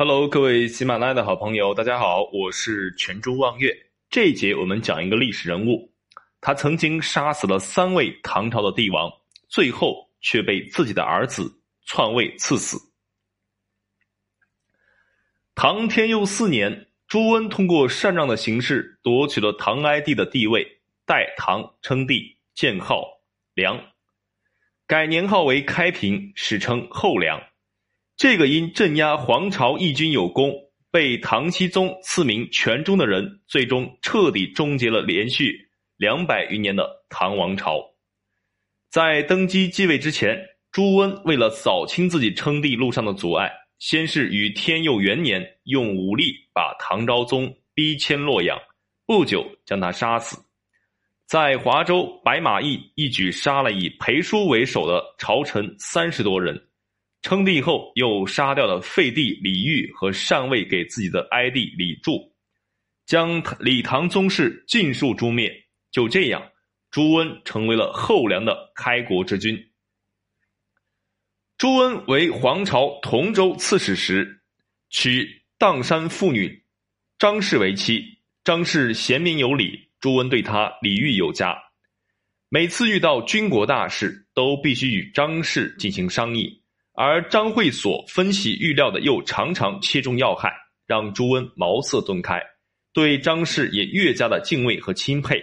Hello，各位喜马拉雅的好朋友，大家好，我是泉州望月。这一节我们讲一个历史人物，他曾经杀死了三位唐朝的帝王，最后却被自己的儿子篡位赐死。唐天佑四年，朱温通过禅让的形式夺取了唐哀帝的地位，代唐称帝，建号梁，改年号为开平，史称后梁。这个因镇压黄巢义军有功，被唐僖宗赐名泉中的人，最终彻底终结了连续两百余年的唐王朝。在登基继位之前，朱温为了扫清自己称帝路上的阻碍，先是于天佑元年用武力把唐昭宗逼迁洛阳，不久将他杀死。在华州，白马驿一举杀了以裴叔为首的朝臣三十多人。称帝后，又杀掉了废帝李煜和禅位给自己的哀帝李柱，将李唐宗室尽数诛灭。就这样，朱温成为了后梁的开国之君。朱温为黄巢同州刺史时，娶砀山妇女张氏为妻。张氏贤明有礼，朱温对她礼遇有加。每次遇到军国大事，都必须与张氏进行商议。而张会所分析预料的又常常切中要害，让朱温茅塞顿开，对张氏也越加的敬畏和钦佩。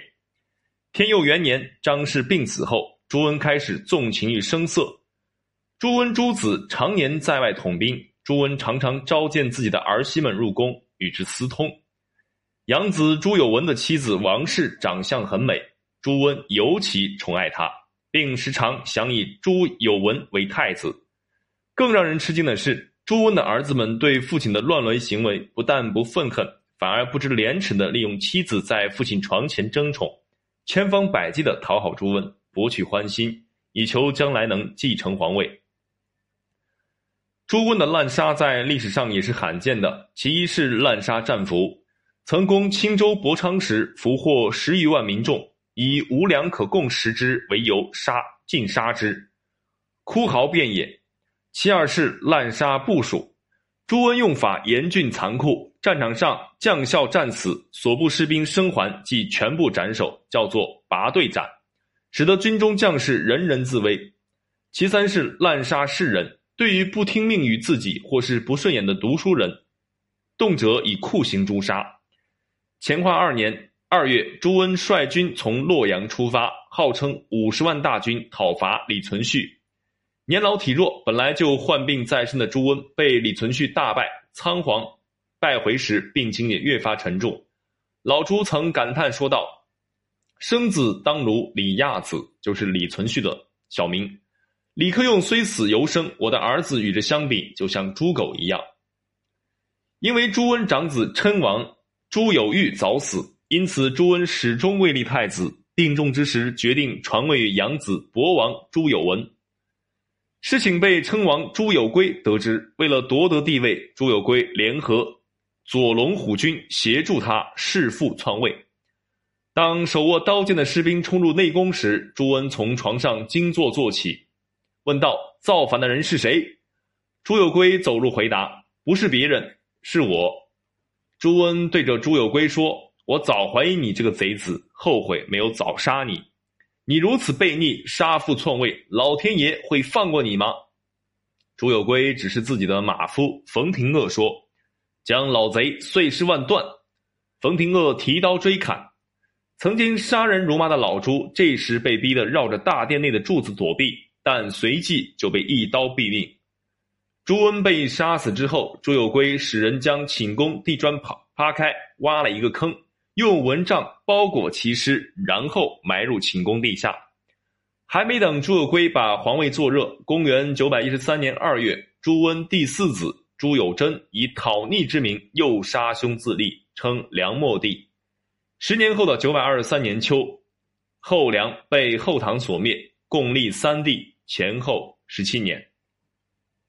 天佑元年，张氏病死后，朱温开始纵情于声色。朱温诸子常年在外统兵，朱温常常召见自己的儿媳们入宫，与之私通。养子朱有文的妻子王氏长相很美，朱温尤其宠爱她，并时常想以朱有文为太子。更让人吃惊的是，朱温的儿子们对父亲的乱伦行为不但不愤恨，反而不知廉耻的利用妻子在父亲床前争宠，千方百计的讨好朱温，博取欢心，以求将来能继承皇位。朱温的滥杀在历史上也是罕见的，其一是滥杀战俘，曾攻青州博昌时俘获十余万民众，以无粮可供食之为由杀尽杀之，哭嚎遍野。其二是滥杀部属，朱温用法严峻残酷，战场上将校战死，所部士兵生还即全部斩首，叫做拔队斩，使得军中将士人人自危。其三是滥杀士人，对于不听命于自己或是不顺眼的读书人，动辄以酷刑诛杀。乾化二年二月，朱温率军从洛阳出发，号称五十万大军讨伐李存勖。年老体弱，本来就患病在身的朱温，被李存勖大败，仓皇败回时，病情也越发沉重。老朱曾感叹说道：“生子当如李亚子，就是李存勖的小名。李克用虽死犹生，我的儿子与之相比，就像猪狗一样。”因为朱温长子称王朱有玉早死，因此朱温始终未立太子。定重之时，决定传位于养子博王朱有文。事情被称王朱有圭得知，为了夺得帝位，朱有圭联合左龙虎军协助他弑父篡位。当手握刀剑的士兵冲入内宫时，朱温从床上惊坐坐起，问道：“造反的人是谁？”朱有圭走入回答：“不是别人，是我。”朱温对着朱有圭说：“我早怀疑你这个贼子，后悔没有早杀你。”你如此悖逆，杀父篡位，老天爷会放过你吗？朱有圭只是自己的马夫冯廷鄂说：“将老贼碎尸万段。”冯廷鄂提刀追砍，曾经杀人如麻的老朱，这时被逼得绕着大殿内的柱子躲避，但随即就被一刀毙命。朱温被杀死之后，朱有圭使人将寝宫地砖扒扒开，挖了一个坑。用蚊帐包裹其尸，然后埋入寝宫地下。还没等朱有圭把皇位坐热，公元九百一十三年二月，朱温第四子朱有贞以讨逆之名又杀兄自立，称梁末帝。十年后的九百二十三年秋，后梁被后唐所灭，共历三帝，前后十七年。